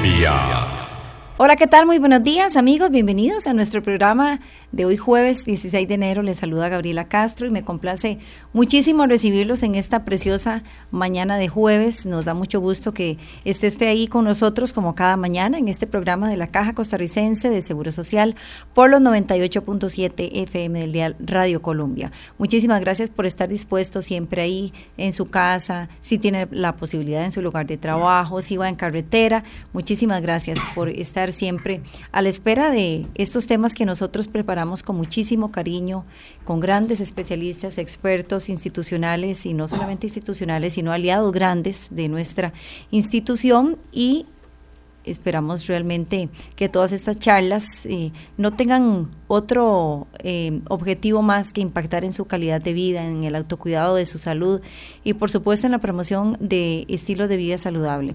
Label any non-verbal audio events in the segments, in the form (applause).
Colombia. Hola, ¿qué tal? Muy buenos días, amigos. Bienvenidos a nuestro programa de hoy jueves 16 de enero. Les saluda Gabriela Castro y me complace muchísimo recibirlos en esta preciosa mañana de jueves. Nos da mucho gusto que esté usted ahí con nosotros como cada mañana en este programa de la Caja Costarricense de Seguro Social por los 98.7 FM del Dial Radio Colombia. Muchísimas gracias por estar dispuesto siempre ahí en su casa, si tiene la posibilidad en su lugar de trabajo, si va en carretera. Muchísimas gracias por estar siempre a la espera de estos temas que nosotros preparamos con muchísimo cariño, con grandes especialistas, expertos institucionales y no solamente institucionales, sino aliados grandes de nuestra institución y esperamos realmente que todas estas charlas eh, no tengan otro eh, objetivo más que impactar en su calidad de vida, en el autocuidado de su salud y por supuesto en la promoción de estilo de vida saludable.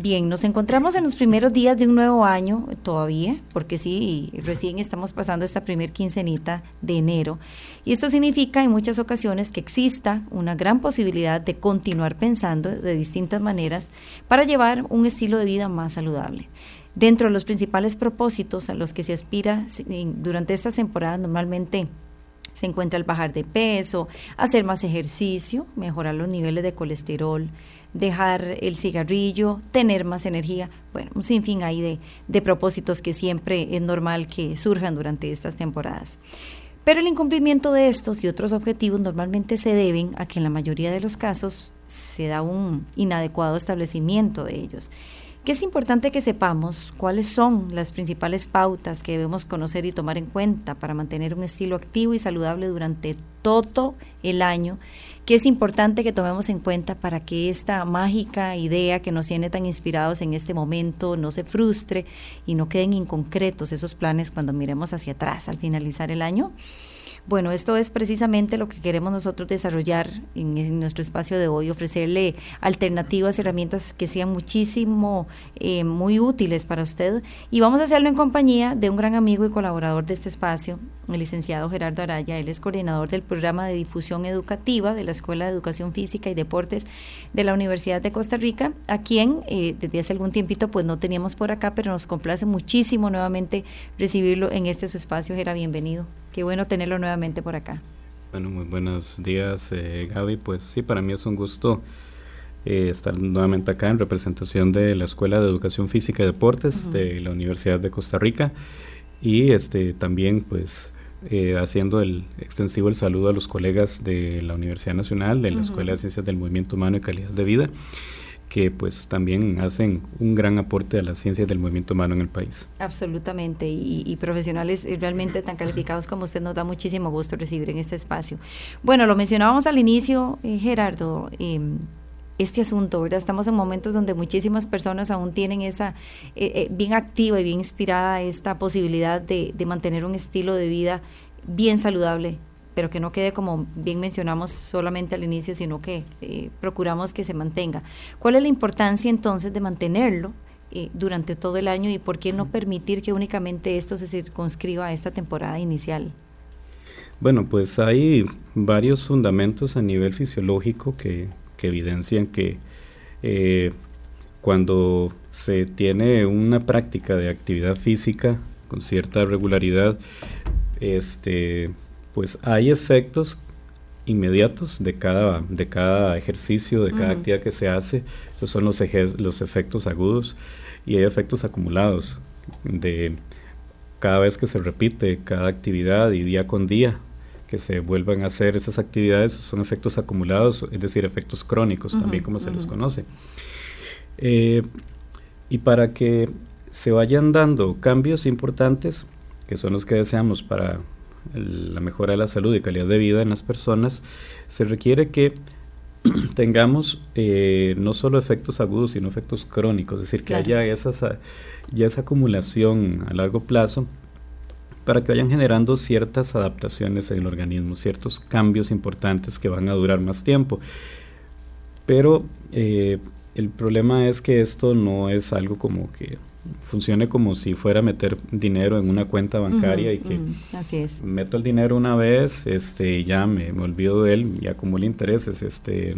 Bien, nos encontramos en los primeros días de un nuevo año todavía, porque sí, recién estamos pasando esta primer quincenita de enero. Y esto significa en muchas ocasiones que exista una gran posibilidad de continuar pensando de distintas maneras para llevar un estilo de vida más saludable. Dentro de los principales propósitos a los que se aspira durante estas temporadas normalmente se encuentra el bajar de peso, hacer más ejercicio, mejorar los niveles de colesterol, dejar el cigarrillo, tener más energía, bueno, un sinfín ahí de, de propósitos que siempre es normal que surjan durante estas temporadas. Pero el incumplimiento de estos y otros objetivos normalmente se deben a que en la mayoría de los casos se da un inadecuado establecimiento de ellos. Que es importante que sepamos cuáles son las principales pautas que debemos conocer y tomar en cuenta para mantener un estilo activo y saludable durante todo el año que es importante que tomemos en cuenta para que esta mágica idea que nos tiene tan inspirados en este momento no se frustre y no queden inconcretos esos planes cuando miremos hacia atrás al finalizar el año. Bueno, esto es precisamente lo que queremos nosotros desarrollar en, nuestro espacio de hoy, ofrecerle alternativas, herramientas que sean muchísimo, eh, muy útiles para usted. Y vamos a hacerlo en compañía de un gran amigo y colaborador de este espacio, el licenciado Gerardo Araya. Él es coordinador del programa de difusión educativa de la Escuela de Educación Física y Deportes de la Universidad de Costa Rica, a quien eh, desde hace algún tiempito pues no teníamos por acá, pero nos complace muchísimo nuevamente recibirlo en este su espacio. Gerardo, bienvenido. Qué bueno tenerlo nuevamente por acá. Bueno, muy buenos días, eh, Gaby. Pues sí, para mí es un gusto eh, estar nuevamente acá en representación de la Escuela de Educación Física y Deportes de la Universidad de Costa Rica y este también pues eh, haciendo el extensivo el saludo a los colegas de la Universidad Nacional, de la Escuela de Ciencias del Movimiento Humano y Calidad de Vida que pues también hacen un gran aporte a la ciencia del movimiento humano en el país. Absolutamente, y, profesionales realmente tan calificados como usted nos da muchísimo gusto recibir en este espacio. Bueno, lo mencionábamos al inicio, eh, Gerardo, em, este asunto, ¿verdad? Estamos en momentos donde muchísimas personas aún tienen esa, eh, eh, bien activa y bien inspirada esta posibilidad de mantener un estilo de vida bien saludable pero que no quede como bien mencionamos solamente al inicio, sino que eh, procuramos que se mantenga. ¿Cuál es la importancia entonces de mantenerlo eh, durante todo el año y por qué no permitir que únicamente esto se circunscriba a esta temporada inicial? Bueno, pues hay varios fundamentos a nivel fisiológico que, evidencian que eh, cuando se tiene una práctica de actividad física con cierta regularidad, este, pues hay efectos inmediatos de cada, de cada ejercicio, de cada actividad que se hace. Esos son los, los efectos agudos y hay efectos acumulados de cada vez que se repite cada actividad y día con día que se vuelvan a hacer esas actividades son efectos acumulados, es decir, efectos crónicos también como se los conoce. Eh, y para que se vayan dando cambios importantes, que son los que deseamos para la mejora de la salud y calidad de vida en las personas, se requiere que (clears throat) tengamos eh, no solo efectos agudos, sino efectos crónicos, es decir, que haya esas, ya esa acumulación a largo plazo para que vayan generando ciertas adaptaciones en el organismo, ciertos cambios importantes que van a durar más tiempo. Pero eh, el problema es que esto no es algo como que funcione como si fuera a meter dinero en una cuenta bancaria y que así es. meto el dinero una vez, este, ya me, me, olvido de él y acumulo intereses, este,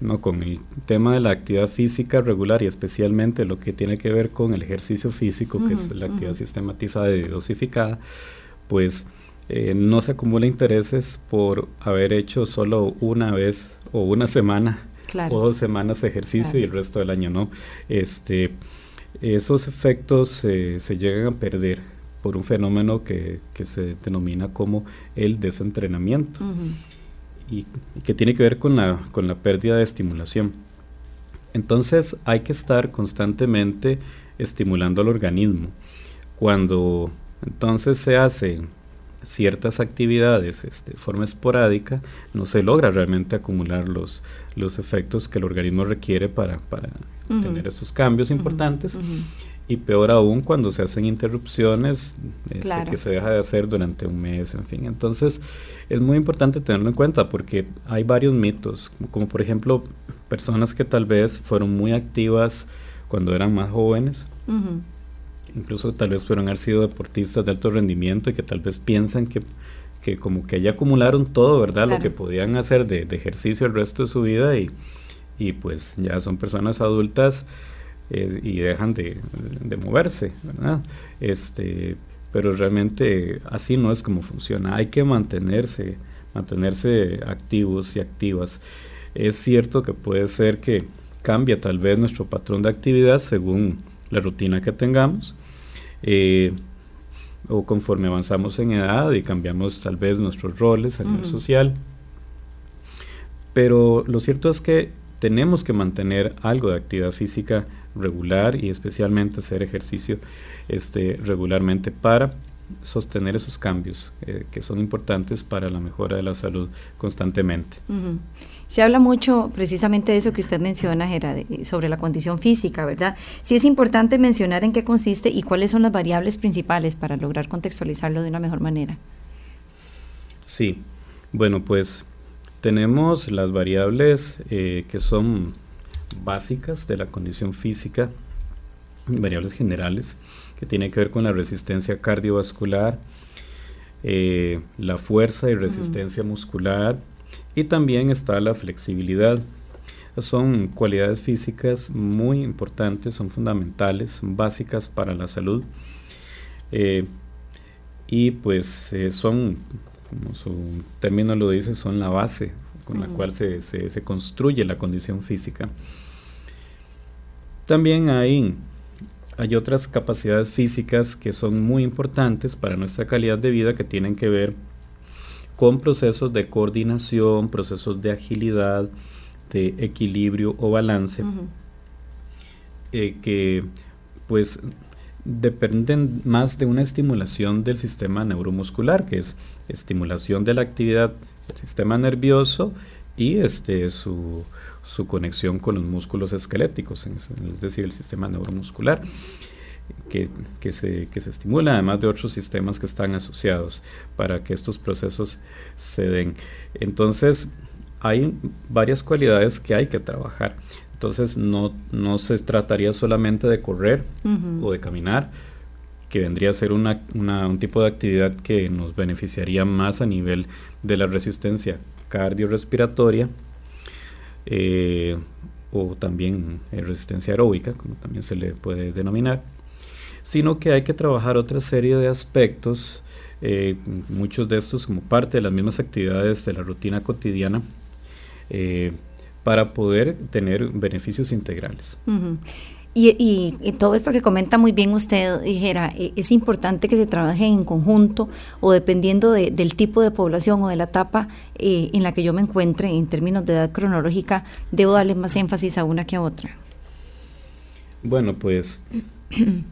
no con el tema de la actividad física regular y especialmente lo que tiene que ver con el ejercicio físico, que es la actividad sistematizada y dosificada, pues eh, no se acumula intereses por haber hecho solo una vez o una semana o dos semanas de ejercicio y el resto del año no. Este, esos efectos se llegan a perder por un fenómeno que, se denomina como el desentrenamiento y, que tiene que ver con la, con la pérdida de estimulación. Entonces hay que estar constantemente estimulando al organismo. Cuando entonces se hacen ciertas actividades este, de forma esporádica, no se logra realmente acumular los, los efectos que el organismo requiere para, para tener esos cambios importantes. Y peor aún cuando se hacen interrupciones este, que se deja de hacer durante un mes, en fin. Entonces es muy importante tenerlo en cuenta porque hay varios mitos, como, por ejemplo personas que tal vez fueron muy activas cuando eran más jóvenes, incluso tal vez fueron haber sido deportistas de alto rendimiento y que tal vez piensan que, que como que ya acumularon todo, ¿verdad? Lo que podían hacer de, de, ejercicio el resto de su vida y, y pues ya son personas adultas eh, y dejan de, moverse, ¿verdad? Este, pero realmente así no es como funciona. Hay que mantenerse, mantenerse activos y activas. Es cierto que puede ser que cambie tal vez nuestro patrón de actividad según la rutina que tengamos. Eh, o conforme avanzamos en edad y cambiamos tal vez nuestros roles a nivel social. Pero lo cierto es que tenemos que mantener algo de actividad física regular y especialmente hacer ejercicio este, regularmente para sostener esos cambios eh, que son importantes para la mejora de la salud constantemente. Se habla mucho precisamente de eso que usted menciona, Gerard, sobre la condición física, ¿verdad? Sí es importante mencionar en qué consiste y cuáles son las variables principales para lograr contextualizarlo de una mejor manera. Sí, bueno, pues tenemos las variables eh, que son básicas de la condición física, variables generales, que tienen que ver con la resistencia cardiovascular, eh, la fuerza y resistencia muscular, y también está la flexibilidad. Son cualidades físicas muy importantes, son fundamentales, son básicas para la salud. Eh, y pues eh, son, como su término lo dice, son la base con la cual se, se, construye la condición física. También hay, hay otras capacidades físicas que son muy importantes para nuestra calidad de vida que tienen que ver con procesos de coordinación, procesos de agilidad, de equilibrio o balance, eh, que pues dependen más de una estimulación del sistema neuromuscular, que es estimulación de la actividad del sistema nervioso y este, su, su conexión con los músculos esqueléticos, es decir, el sistema neuromuscular. Que, que, se, que se estimula, además de otros sistemas que están asociados para que estos procesos se den. Entonces, hay varias cualidades que hay que trabajar. Entonces, no, no se trataría solamente de correr o de caminar, que vendría a ser una, un tipo de actividad que nos beneficiaría más a nivel de la resistencia cardiorrespiratoria eh, o también eh, resistencia aeróbica, como también se le puede denominar, sino que hay que trabajar otra serie de aspectos, eh, muchos de estos como parte de las mismas actividades de la rutina cotidiana, para poder tener beneficios integrales. Y, todo esto que comenta muy bien usted, dijera, e, es importante que se trabaje en conjunto o dependiendo del tipo de población o de la etapa eh, en la que yo me encuentre en términos de edad cronológica, debo darle más énfasis a una que a otra. Bueno, pues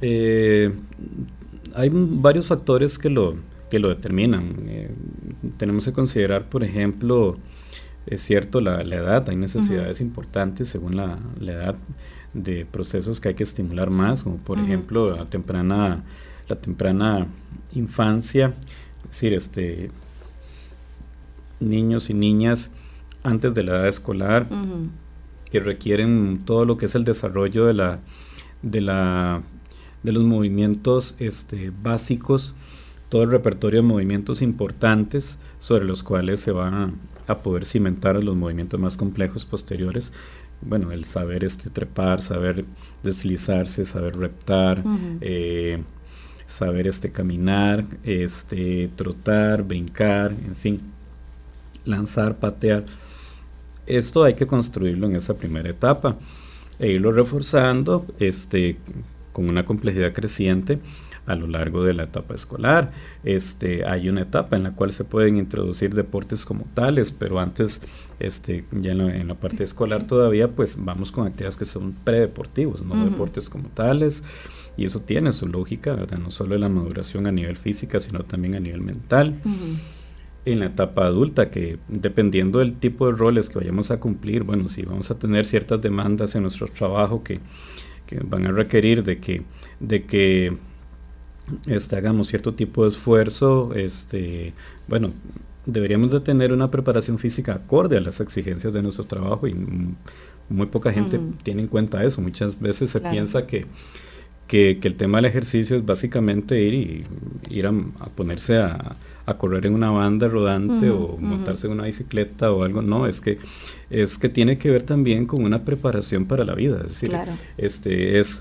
eh, hay varios factores que lo, que lo determinan. Eh, tenemos que considerar, por ejemplo, es cierto, la, edad, hay necesidades importantes según la, edad de procesos que hay que estimular más, como por ejemplo la temprana, la temprana infancia, es decir, este, niños y niñas antes de la edad escolar, que requieren todo lo que es el desarrollo de la, de la, de los movimientos este, básicos, todo el repertorio de movimientos importantes sobre los cuales se van a, poder cimentar los movimientos más complejos posteriores. Bueno, el saber este, trepar, saber deslizarse, saber reptar, eh, saber este, caminar, este, trotar, brincar, en fin, lanzar, patear. Esto hay que construirlo en esa primera etapa e irlo reforzando este, con una complejidad creciente a lo largo de la etapa escolar. Este, hay una etapa en la cual se pueden introducir deportes como tales, pero antes, este, ya en la, parte escolar todavía, pues vamos con actividades que son predeportivos, no deportes como tales, y eso tiene su lógica, no solo en la maduración a nivel física, sino también a nivel mental. En la etapa adulta, que dependiendo del tipo de roles que vayamos a cumplir, bueno, si vamos a tener ciertas demandas en nuestro trabajo que, que van a requerir de que, de que este, hagamos cierto tipo de esfuerzo, este, bueno, deberíamos de tener una preparación física acorde a las exigencias de nuestro trabajo y muy poca gente tiene en cuenta eso. Muchas veces se piensa que, que, el tema del ejercicio es básicamente ir y ir a, ponerse a, correr en una banda rodante o montarse en una bicicleta o algo. No, es que es que tiene que ver también con una preparación para la vida. Es decir, este es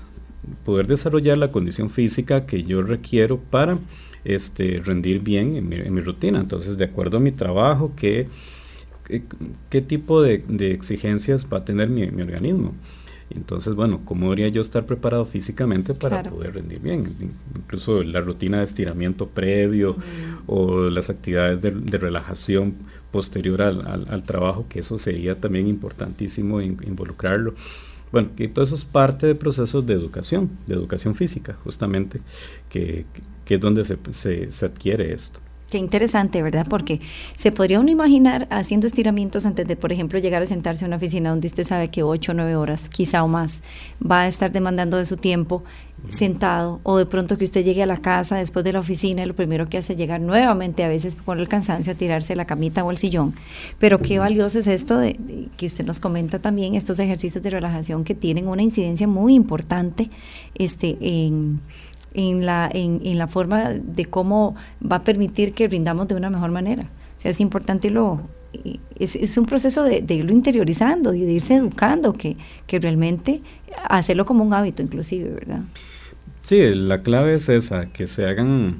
poder desarrollar la condición física que yo requiero para este, rendir bien en mi, rutina. Entonces, de acuerdo a mi trabajo, ¿qué, qué, tipo de, exigencias va a tener mi, organismo? Entonces, bueno, ¿cómo debería yo estar preparado físicamente para poder rendir bien? Incluso la rutina de estiramiento previo o las actividades de, relajación posterior al, al, trabajo, que eso sería también importantísimo involucrarlo. Bueno, y todo eso es parte de procesos de educación, de educación física, justamente, que, es donde se, se, adquiere esto. Qué interesante, ¿verdad? Porque se podría uno imaginar haciendo estiramientos antes de, por ejemplo, llegar a sentarse en una oficina donde usted sabe que ocho o nueve horas, quizá o más, va a estar demandando de su tiempo sentado o de pronto que usted llegue a la casa después de la oficina y lo primero que hace es llegar nuevamente a veces por el cansancio a tirarse la camita o al sillón. Pero qué valioso es esto de, que usted nos comenta también, estos ejercicios de relajación que tienen una incidencia muy importante este, en, en, la, en, en la forma de cómo va a permitir que rindamos de una mejor manera. O sea, es importante lo, es, es, un proceso de, de, irlo interiorizando y de irse educando, que, que realmente hacerlo como un hábito inclusive, ¿verdad? Sí, la clave es esa, que se hagan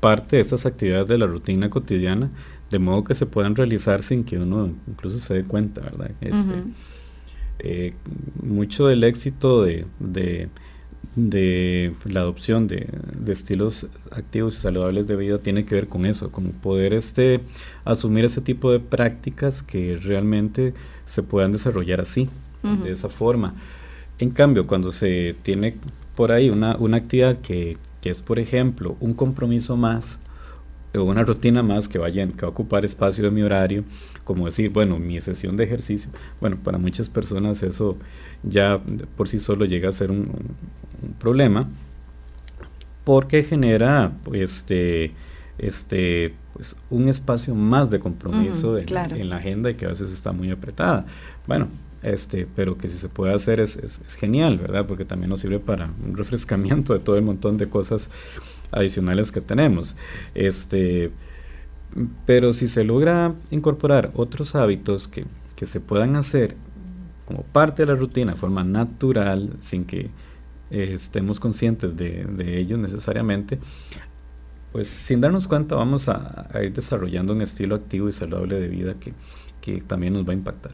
parte de estas actividades de la rutina cotidiana, de modo que se puedan realizar sin que uno incluso se dé cuenta, ¿verdad? Este, eh, mucho del éxito de, de, la adopción de, estilos activos y saludables de vida tiene que ver con eso, con poder este, asumir ese tipo de prácticas que realmente se puedan desarrollar así, de esa forma. En cambio, cuando se tiene por ahí una, una actividad que, es, por ejemplo, un compromiso más una rutina más que, vaya, que va a ocupar espacio de mi horario, como decir, bueno, mi sesión de ejercicio, bueno, para muchas personas eso ya por sí solo llega a ser un, problema, porque genera este, este, pues, un espacio más de compromiso en, en, la agenda y que a veces está muy apretada. Bueno, este, pero que si se puede hacer es, es, genial, ¿verdad? Porque también nos sirve para un refrescamiento de todo el montón de cosas adicionales que tenemos. Este, pero si se logra incorporar otros hábitos que, que se puedan hacer como parte de la rutina de forma natural, sin que eh, estemos conscientes de, de ello necesariamente, pues sin darnos cuenta vamos a, ir desarrollando un estilo activo y saludable de vida que, que también nos va a impactar.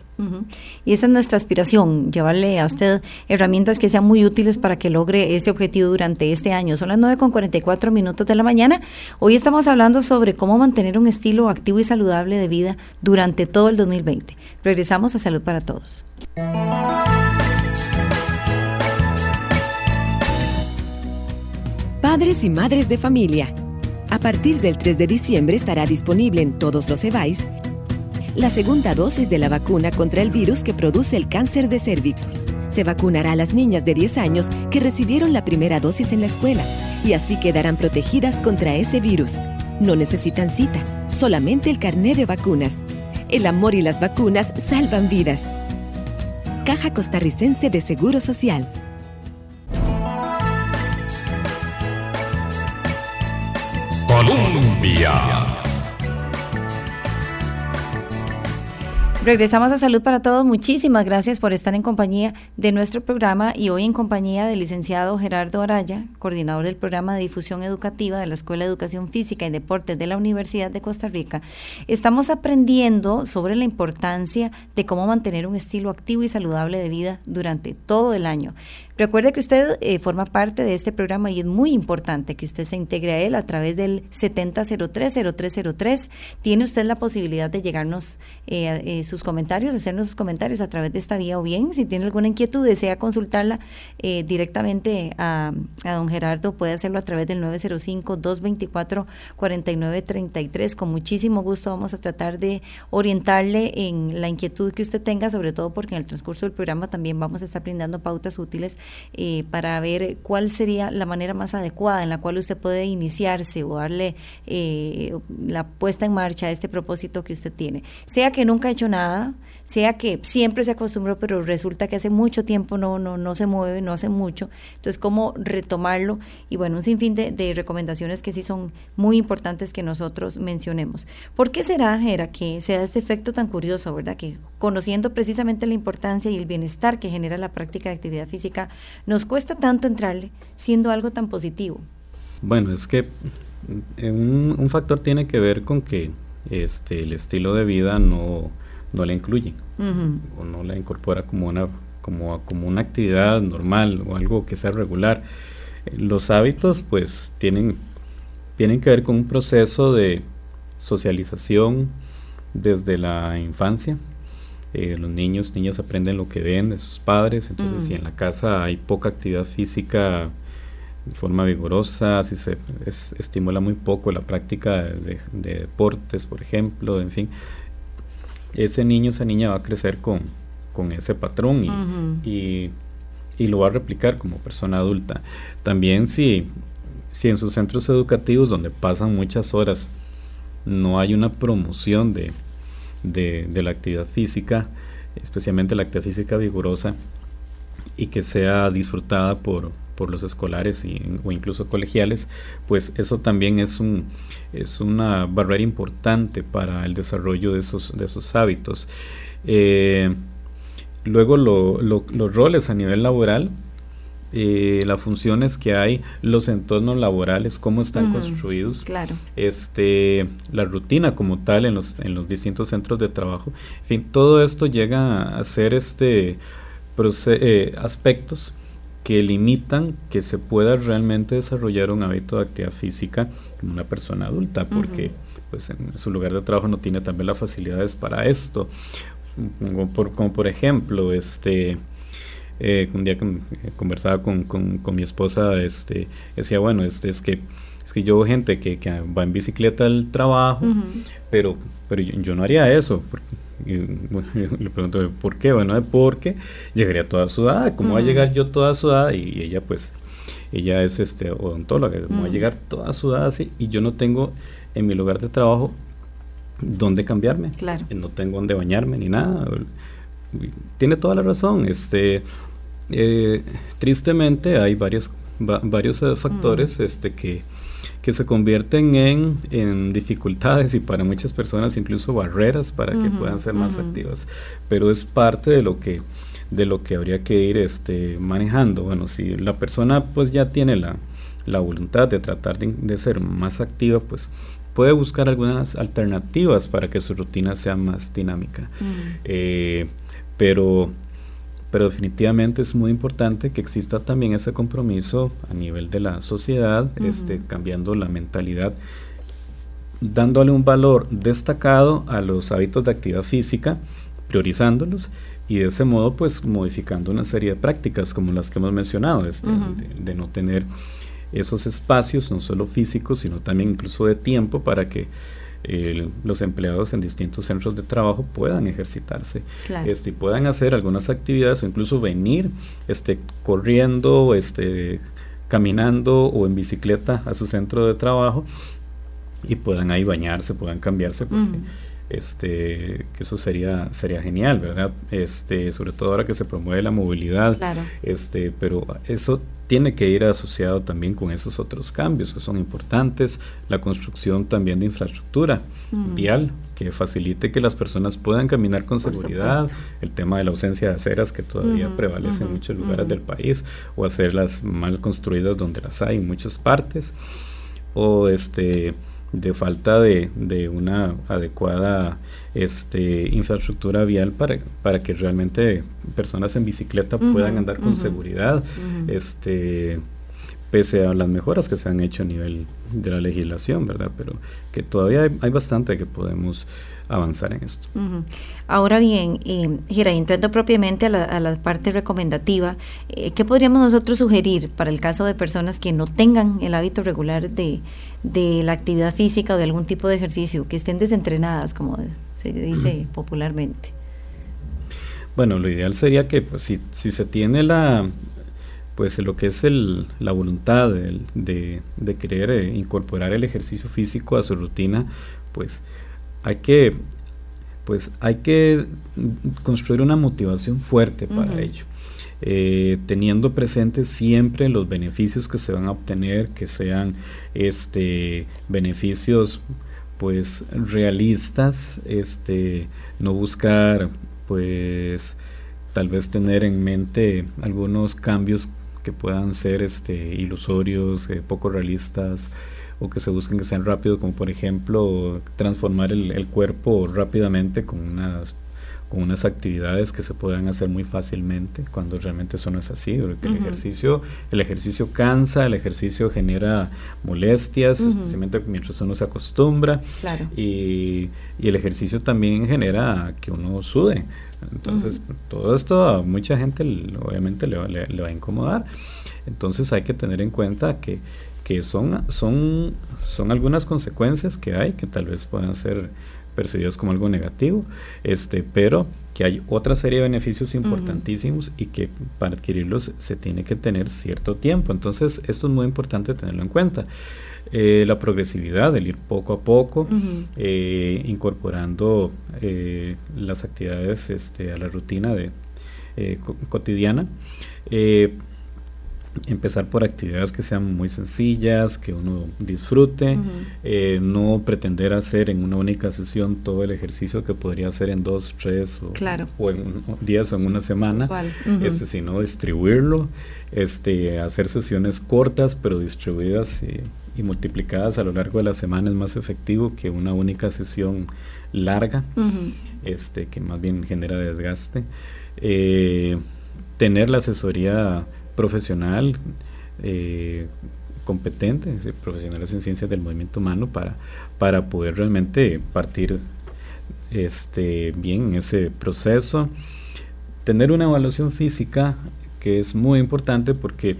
Y esa es nuestra aspiración, llevarle a usted herramientas que sean muy útiles para que logre ese objetivo durante este año. Son las 9 con 44 minutos de la mañana. Hoy estamos hablando sobre cómo mantener un estilo activo y saludable de vida durante todo el 2020. Regresamos a Salud para Todos. Padres y madres de familia A partir del 3 de diciembre estará disponible en todos los EVAIS la segunda dosis de la vacuna contra el virus que produce el cáncer de cervix. Se vacunará a las niñas de 10 años que recibieron la primera dosis en la escuela y así quedarán protegidas contra ese virus. No necesitan cita, solamente el carné de vacunas. El amor y las vacunas salvan vidas. Caja Costarricense de Seguro Social. Colombia. Regresamos a Salud para Todos. Muchísimas gracias por estar en compañía de nuestro programa y hoy en compañía del licenciado Gerardo Araya, coordinador del programa de difusión educativa de la Escuela de Educación Física y Deportes de la Universidad de Costa Rica. Estamos aprendiendo sobre la importancia de cómo mantener un estilo activo y saludable de vida durante todo el año. Recuerde que usted eh, forma parte de este programa y es muy importante que usted se integre a él a través del 7003-0303. Tiene usted la posibilidad de llegarnos eh, eh, sus comentarios, hacernos sus comentarios a través de esta vía o bien, si tiene alguna inquietud, desea consultarla directamente a, a, don Gerardo, puede hacerlo a través del 905-224-4933. Con muchísimo gusto vamos a tratar de orientarle en la inquietud que usted tenga, sobre todo porque en el transcurso del programa también vamos a estar brindando pautas útiles eh, para ver cuál sería la manera más adecuada en la cual usted puede iniciarse o darle eh, la puesta en marcha a este propósito que usted tiene. Sea que nunca ha hecho nada, sea que siempre se acostumbró, pero resulta que hace mucho tiempo no, no, no se mueve, no hace mucho. Entonces, ¿cómo retomarlo? Y bueno, un sinfín de, recomendaciones que sí son muy importantes que nosotros mencionemos. ¿Por qué será, Jera, que se da este efecto tan curioso, verdad? Que conociendo precisamente la importancia y el bienestar que genera la práctica de actividad física, nos cuesta tanto entrarle siendo algo tan positivo. Bueno, es que eh, un, un factor tiene que ver con que este, el estilo de vida no, no la incluye o no la incorpora como una, como, como una actividad normal o algo que sea regular. Los hábitos pues tienen, tienen que ver con un proceso de socialización desde la infancia. Eh, los niños, niñas aprenden lo que ven de sus padres, entonces si en la casa hay poca actividad física de forma vigorosa, si se estimula muy poco la práctica de, deportes, por ejemplo, en fin, ese niño, esa niña va a crecer con, con ese patrón y, y, lo va a replicar como persona adulta. También si, si en sus centros educativos donde pasan muchas horas no hay una promoción de, de, la actividad física, especialmente la actividad física vigorosa, y que sea disfrutada por, por los escolares y, o incluso colegiales, pues eso también es, un, es una barrera importante para el desarrollo de esos, de esos hábitos. Eh, luego los roles a nivel laboral, eh, las funciones que hay, los entornos laborales, cómo están construidos, claro. este, la rutina como tal en los, en los distintos centros de trabajo, en fin, todo esto llega a ser este eh, aspectos que limitan que se pueda realmente desarrollar un hábito de actividad física como una persona adulta, porque pues en su lugar de trabajo no tiene también las facilidades para esto. Como por, como por ejemplo, este eh, un día que eh, conversaba con, con, mi esposa, este, decía, bueno, este es que es que yo veo gente que, que va en bicicleta al trabajo, pero, pero yo, no haría eso. Porque, (laughs) le pregunto, ¿por qué? Bueno, porque llegaría toda sudada. ¿Cómo va a llegar yo toda sudada? Y ella, pues, ella es este odontóloga, ¿cómo va a llegar toda sudada así? Y yo no tengo en mi lugar de trabajo dónde cambiarme. Claro. No tengo dónde bañarme ni nada. Tiene toda la razón. Este, eh, tristemente hay varios, varios eh, factores este, que, que se convierten en, en, dificultades y para muchas personas incluso barreras para que puedan ser más activas. Pero es parte de lo que de lo que habría que ir este, manejando. Bueno, si la persona pues ya tiene la, la voluntad de tratar de, ser más activa, pues puede buscar algunas alternativas para que su rutina sea más dinámica. Eh, pero pero definitivamente es muy importante que exista también ese compromiso a nivel de la sociedad, este, cambiando la mentalidad, dándole un valor destacado a los hábitos de actividad física, priorizándolos y de ese modo pues modificando una serie de prácticas como las que hemos mencionado, este, de, no tener esos espacios, no solo físicos, sino también incluso de tiempo para que eh, los empleados en distintos centros de trabajo puedan ejercitarse este, y puedan hacer algunas actividades o incluso venir este, corriendo, este, caminando o en bicicleta a su centro de trabajo y puedan ahí bañarse, puedan cambiarse. Porque, este que eso sería sería genial verdad este sobre todo ahora que se promueve la movilidad este pero eso tiene que ir asociado también con esos otros cambios que son importantes la construcción también de infraestructura mm. vial que facilite que las personas puedan caminar con seguridad el tema de la ausencia de aceras que todavía prevalece en muchos lugares del país o hacerlas mal construidas donde las hay en muchas partes o este de falta de, de, una adecuada este, infraestructura vial para, para que realmente personas en bicicleta puedan andar con seguridad, este, pese a las mejoras que se han hecho a nivel de la legislación, ¿verdad? Pero que todavía hay, hay bastante que podemos avanzar en esto. Ahora bien, eh, Gira, entrando propiamente a la, parte recomendativa, eh, ¿qué podríamos nosotros sugerir para el caso de personas que no tengan el hábito regular de, la actividad física o de algún tipo de ejercicio, que estén desentrenadas, como se dice popularmente? Bueno, lo ideal sería que pues, si, si se tiene la, pues lo que es el, la voluntad de, de, querer eh, incorporar el ejercicio físico a su rutina, pues hay que, pues hay que construir una motivación fuerte para ello. Eh, teniendo presente siempre los beneficios que se van a obtener, que sean este beneficios pues realistas, este no buscar pues tal vez tener en mente algunos cambios que puedan ser este ilusorios, eh, poco realistas, o que se busquen que sean rápidos, como por ejemplo transformar el, cuerpo rápidamente con unas con unas actividades que se puedan hacer muy fácilmente cuando realmente eso no es así porque el ejercicio el ejercicio cansa el ejercicio genera molestias especialmente mientras uno se acostumbra. Y, y, el ejercicio también genera que uno sude entonces todo esto a mucha gente obviamente le, le va a incomodar entonces hay que tener en cuenta que que son, son, son algunas consecuencias que hay que tal vez puedan ser percibidas como algo negativo, este, pero que hay otra serie de beneficios importantísimos y que para adquirirlos se tiene que tener cierto tiempo. Entonces, esto es muy importante tenerlo en cuenta. Eh, la progresividad, el ir poco a poco, eh, incorporando eh, las actividades este, a la rutina de, cotidiana. Empezar por actividades que sean muy sencillas, que uno disfrute, no pretender hacer en una única sesión todo el ejercicio que podría hacer en dos, tres o, en días o en una semana, este, sino distribuirlo, este, hacer sesiones cortas pero distribuidas y, multiplicadas a lo largo de la semana es más efectivo que una única sesión larga, este, que más bien genera desgaste. Eh, tener la asesoría profesional eh, competente, profesionales en ciencias del movimiento humano para, para poder realmente partir este, bien en ese proceso. Tener una evaluación física que es muy importante porque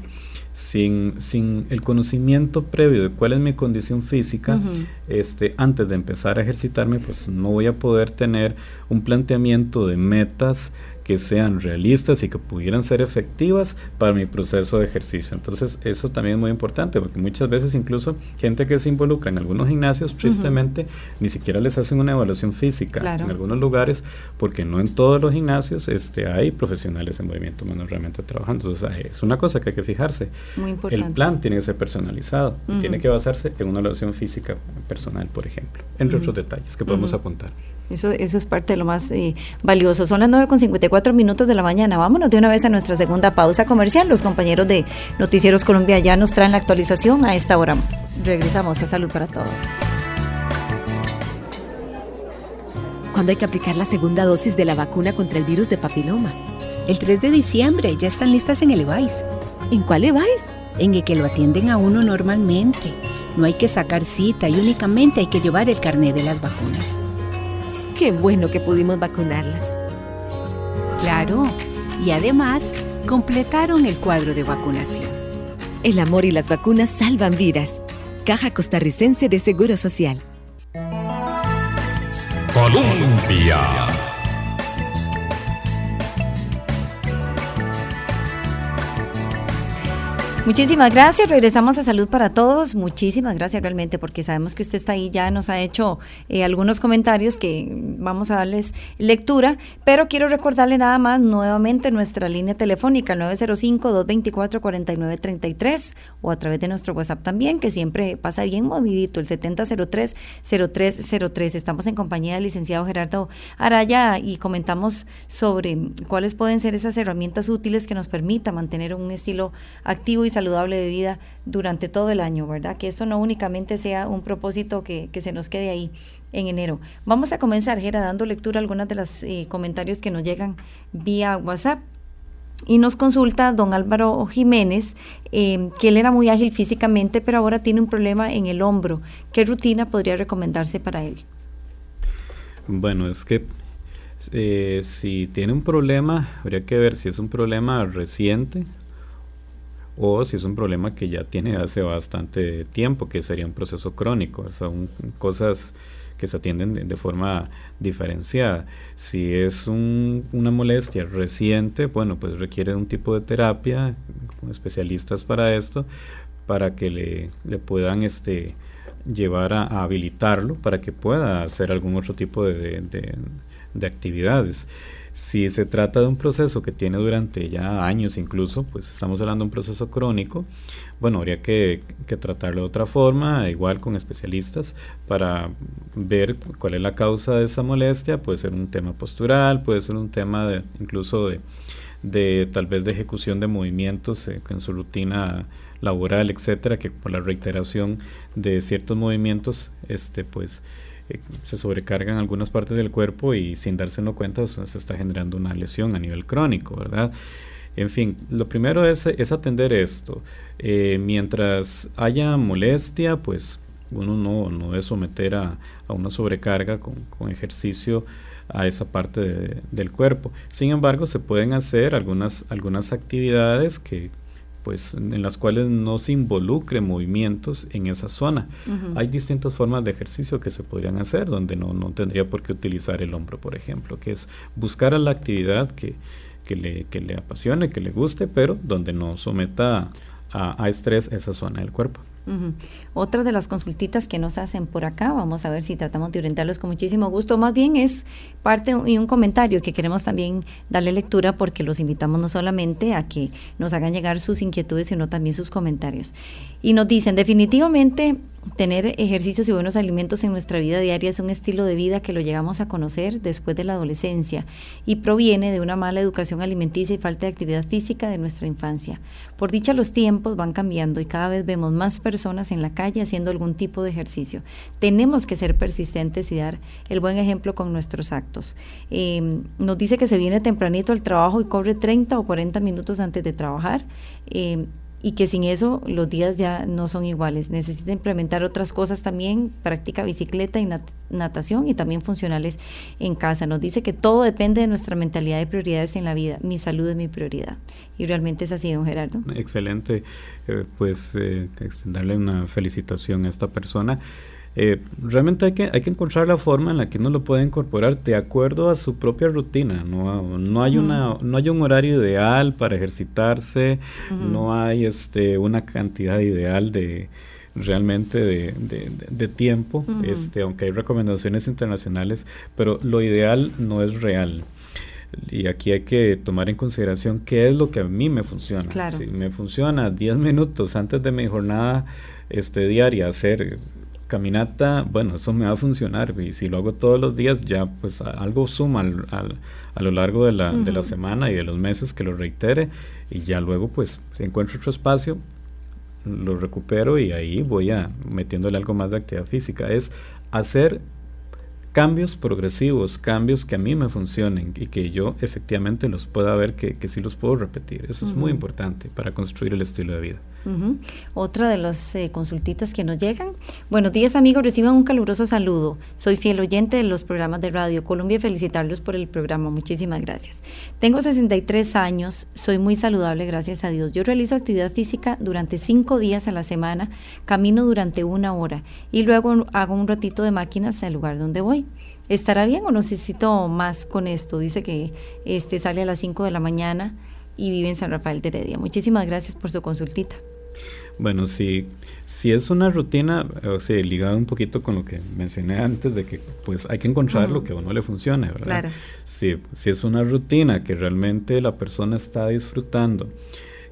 sin, sin el conocimiento previo de cuál es mi condición física, este, antes de empezar a ejercitarme, pues no voy a poder tener un planteamiento de metas que sean realistas y que pudieran ser efectivas para mi proceso de ejercicio. Entonces, eso también es muy importante porque muchas veces incluso gente que se involucra en algunos gimnasios, tristemente, ni siquiera les hacen una evaluación física en algunos lugares porque no en todos los gimnasios este, hay profesionales en movimiento humano realmente trabajando. Entonces, es una cosa que hay que fijarse. Muy importante. El plan tiene que ser personalizado y tiene que basarse en una evaluación física personal, por ejemplo, entre otros detalles que podemos apuntar. Eso, eso es parte de lo más eh, valioso. Son las 9.54 minutos de la mañana. Vámonos de una vez a nuestra segunda pausa comercial. Los compañeros de Noticieros Colombia ya nos traen la actualización a esta hora. Regresamos a Salud para Todos. ¿Cuándo hay que aplicar la segunda dosis de la vacuna contra el virus de papiloma? El 3 de diciembre. Ya están listas en el EVAIS. ¿En cuál EVAIS? En el que lo atienden a uno normalmente. No hay que sacar cita y únicamente hay que llevar el carnet de las vacunas. Qué bueno que pudimos vacunarlas. Claro, y además completaron el cuadro de vacunación. El amor y las vacunas salvan vidas. Caja Costarricense de Seguro Social. Colombia. Muchísimas gracias. Regresamos a Salud para Todos. Muchísimas gracias realmente porque sabemos que usted está ahí. Ya nos ha hecho eh, algunos comentarios que vamos a darles lectura, pero quiero recordarle nada más nuevamente nuestra línea telefónica 905-224-4933 o a través de nuestro WhatsApp también, que siempre pasa bien movidito, el 7003-0303. Estamos en compañía del licenciado Gerardo Araya y comentamos sobre cuáles pueden ser esas herramientas útiles que nos permita mantener un estilo activo y saludable de vida durante todo el año, ¿verdad? Que esto no únicamente sea un propósito que, se nos quede ahí en enero. Vamos a comenzar, Gera, dando lectura a algunos de los eh, comentarios que nos llegan vía WhatsApp. Y nos consulta don Álvaro Jiménez, eh, que él era muy ágil físicamente, pero ahora tiene un problema en el hombro. ¿Qué rutina podría recomendarse para él? Bueno, es que eh, si tiene un problema, habría que ver si es un problema reciente o si es un problema que ya tiene hace bastante tiempo, que sería un proceso crónico, son cosas que se atienden de, forma diferenciada. Si es una molestia reciente, bueno, pues requiere un tipo de terapia, especialistas para esto, para que le, puedan este, llevar a, habilitarlo, para que pueda hacer algún otro tipo de actividades. Si se trata de un proceso que tiene durante ya años incluso, pues estamos hablando de un proceso crónico, bueno, habría que, tratarlo de otra forma, igual con especialistas, para ver cuál es la causa de esa molestia. Puede ser un tema postural, puede ser un tema de, incluso de, de tal vez de ejecución de movimientos eh, en su rutina laboral, etcétera, que por la reiteración de ciertos movimientos, este, pues se sobrecargan algunas partes del cuerpo y sin darse uno cuenta se está generando una lesión a nivel crónico, ¿verdad? En fin, lo primero es, es atender esto. Eh, mientras haya molestia, pues uno no, no debe someter a, a una sobrecarga con, con, ejercicio a esa parte del cuerpo. Sin embargo, se pueden hacer algunas, algunas actividades que, pues en las cuales no se involucre movimientos en esa zona. Hay distintas formas de ejercicio que se podrían hacer donde no, no tendría por qué utilizar el hombro, por ejemplo, que es buscar a la actividad que, que, le, que le apasione, que le guste, pero donde no someta a, a estrés esa zona del cuerpo. Otra de las consultitas que nos hacen por acá, vamos a ver si tratamos de orientarlos con muchísimo gusto, más bien es parte y un comentario que queremos también darle lectura porque los invitamos no solamente a que nos hagan llegar sus inquietudes, sino también sus comentarios. Y nos dicen, definitivamente tener ejercicios y buenos alimentos en nuestra vida diaria es un estilo de vida que lo llegamos a conocer después de la adolescencia y proviene de una mala educación alimenticia y falta de actividad física de nuestra infancia. Por dicha los tiempos van cambiando y cada vez vemos más personas en la calle haciendo algún tipo de ejercicio. Tenemos que ser persistentes y dar el buen ejemplo con nuestros actos. Em, nos dice que se viene tempranito al trabajo y corre 30 o 40 minutos antes de trabajar. Em, y que sin eso los días ya no son iguales. Necesita implementar otras cosas también, práctica bicicleta y natación y también funcionales en casa. Nos dice que todo depende de nuestra mentalidad de prioridades en la vida. Mi salud es mi prioridad. Y realmente es así, don Gerardo. Excelente. Eh, pues eh, darle una felicitación a esta persona. Eh, realmente hay que, hay que encontrar la forma en la que uno lo puede incorporar de acuerdo a su propia rutina. No, no, hay, una, no hay un horario ideal para ejercitarse, no hay este, una cantidad ideal de realmente de, de, tiempo, este, aunque hay recomendaciones internacionales, pero lo ideal no es real. Y aquí hay que tomar en consideración qué es lo que a mí me funciona. Si me funciona 10 minutos antes de mi jornada este, diaria hacer caminata, bueno, eso me va a funcionar y si lo hago todos los días ya pues algo suma al, a lo largo de la, de la semana y de los meses que lo reitere y ya luego pues encuentro otro espacio lo recupero y ahí voy a metiéndole algo más de actividad física. Es hacer cambios progresivos, cambios que a mí me funcionen y que yo efectivamente los pueda ver que, que sí los puedo repetir. Eso es muy importante para construir el estilo de vida. Otra de las eh, consultitas que nos llegan. Buenos días amigos, reciban un caluroso saludo. Soy fiel oyente de los programas de Radio Colombia y felicitarlos por el programa. Muchísimas gracias. Tengo 63 años, soy muy saludable, gracias a Dios. Yo realizo actividad física durante cinco días a la semana, camino durante una hora y luego hago un ratito de máquinas al lugar donde voy. ¿Estará bien o necesito más con esto? Dice que este sale a las 5 de la mañana y vive en San Rafael de Heredia. Muchísimas gracias por su consultita. Bueno, si, si es una rutina, o sea, ligada un poquito con lo que mencioné antes, de que pues hay que encontrar lo que a uno le funcione, ¿verdad? Claro. Si, si es una rutina que realmente la persona está disfrutando,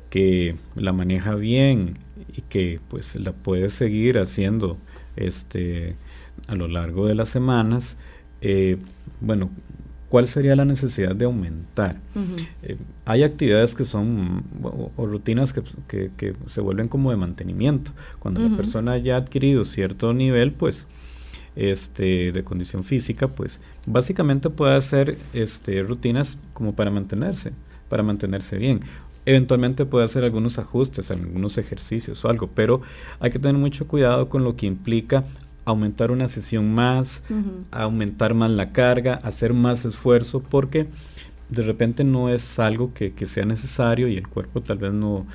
que la maneja bien y que pues la puede seguir haciendo este, a lo largo de las semanas, eh, bueno, ¿cuál sería la necesidad de aumentar? Eh, hay actividades que son, o, rutinas que, que, se vuelven como de mantenimiento. Cuando la persona ya ha adquirido cierto nivel, pues, este, de condición física, pues, básicamente puede hacer este, rutinas como para mantenerse, para mantenerse bien. Eventualmente puede hacer algunos ajustes, algunos ejercicios o algo, pero hay que tener mucho cuidado con lo que implica aumentar una sesión más, aumentar más la carga, hacer más esfuerzo, porque de repente no es algo que, sea necesario y el cuerpo tal vez no,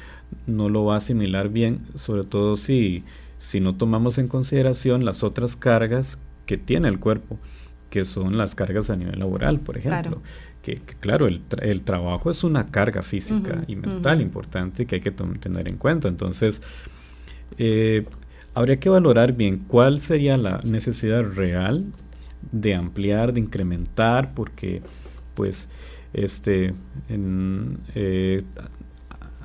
no lo va a asimilar bien, sobre todo si, si no tomamos en consideración las otras cargas que tiene el cuerpo, que son las cargas a nivel laboral, por ejemplo. Que, claro, el, el, trabajo es una carga física y mental importante que hay que tener en cuenta. Entonces, eh, habría que valorar bien cuál sería la necesidad real de ampliar, de incrementar, porque pues este eh,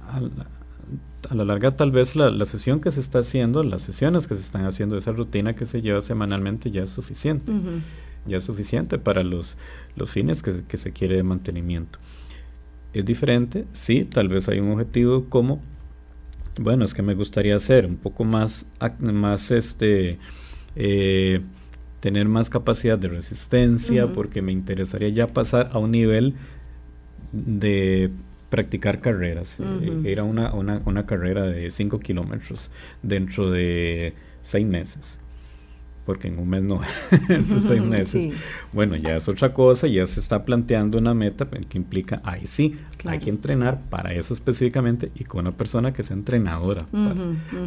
a, la larga tal vez la, sesión que se está haciendo, las sesiones que se están haciendo, esa rutina que se lleva semanalmente ya es suficiente, ya es suficiente para los, los fines que, que se quiere de mantenimiento. Es diferente, sí, tal vez hay un objetivo como bueno, es que me gustaría hacer un poco más, más este, eh, tener más capacidad de resistencia, porque me interesaría ya pasar a un nivel de practicar carreras, eh, ir a una, una, una carrera de 5 kilómetros dentro de 6 meses porque en un mes no, (laughs) en seis (laughs) meses. Bueno, ya es otra cosa, ya se está planteando una meta que implica, ahí sí, hay que entrenar para eso específicamente y con una persona que sea entrenadora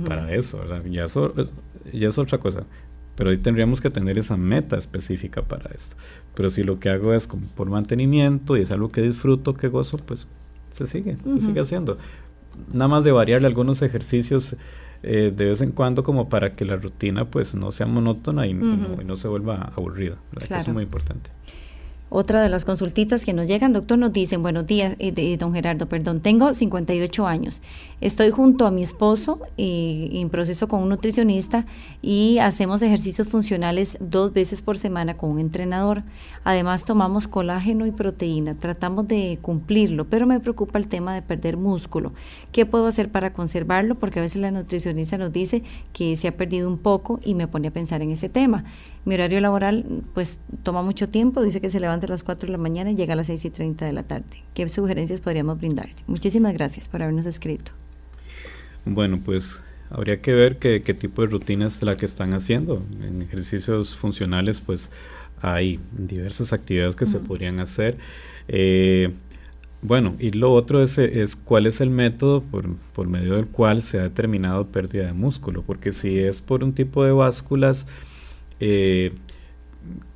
para, eso, Ya, eso, ya es otra cosa. Pero ahí tendríamos que tener esa meta específica para esto. Pero si lo que hago es como por mantenimiento y es algo que disfruto, que gozo, pues se sigue, se sigue haciendo. Nada más de variarle algunos ejercicios eh, de vez en cuando como para que la rutina pues no sea monótona y, no, se vuelva aburrida. Eso es muy importante. Otra de las consultitas que nos llegan, doctor, nos dicen, buenos días, eh, don Gerardo, perdón, tengo 58 años, estoy junto a mi esposo y, en proceso con un nutricionista y hacemos ejercicios funcionales dos veces por semana con un entrenador. Además tomamos colágeno y proteína, tratamos de cumplirlo, pero me preocupa el tema de perder músculo. ¿Qué puedo hacer para conservarlo? Porque a veces la nutricionista nos dice que se ha perdido un poco y me pone a pensar en ese tema. Mi horario laboral pues toma mucho tiempo, dice que se levanta a las 4 de la mañana y llega a las 6 y 30 de la tarde. ¿Qué sugerencias podríamos brindarle? Muchísimas gracias por habernos escrito. Bueno, pues habría que ver qué, tipo de rutina es la que están haciendo. En ejercicios funcionales pues hay diversas actividades que se podrían hacer. Eh, bueno, y lo otro es, es, cuál es el método por, por, medio del cual se ha determinado pérdida de músculo, porque si es por un tipo de básculas, eh,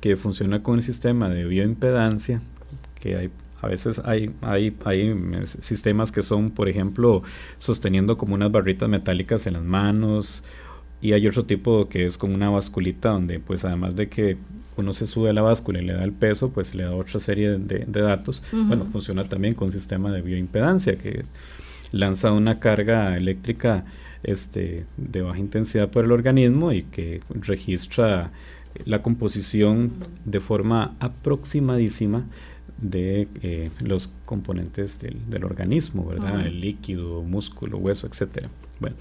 que funciona con el sistema de bioimpedancia, que hay a veces hay, hay, hay sistemas que son, por ejemplo, sosteniendo como unas barritas metálicas en las manos, y hay otro tipo que es como una basculita donde pues además de que uno se sube a la báscula y le da el peso, pues le da otra serie de, datos. Bueno, funciona también con sistema de bioimpedancia que lanza una carga eléctrica este, de baja intensidad por el organismo y que registra la composición de forma aproximadísima de eh, los componentes del, organismo, ¿verdad? El líquido, músculo, hueso, etcétera. Bueno,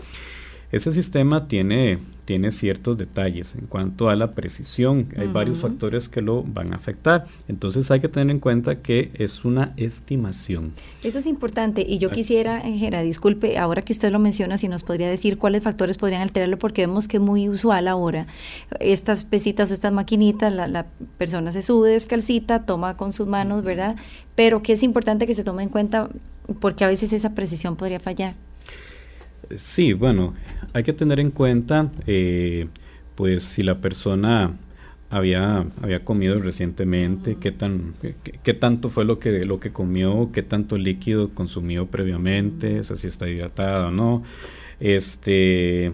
Ese sistema tiene tiene ciertos detalles en cuanto a la precisión. Hay varios factores que lo van a afectar. Entonces hay que tener en cuenta que es una estimación. Eso es importante. Y yo quisiera, Gera, disculpe, ahora que usted lo menciona, si nos podría decir cuáles factores podrían alterarlo, porque vemos que es muy usual ahora. Estas pesitas o estas maquinitas, la, la persona se sube descalcita, toma con sus manos, ¿verdad? Pero que es importante que se tome en cuenta porque a veces esa precisión podría fallar. Sí, bueno, hay que tener en cuenta, eh, pues, si la persona había, había comido recientemente, qué, tan, qué, tanto fue lo que, lo que comió, qué tanto líquido consumió previamente, o sea, si está hidratada o no, este,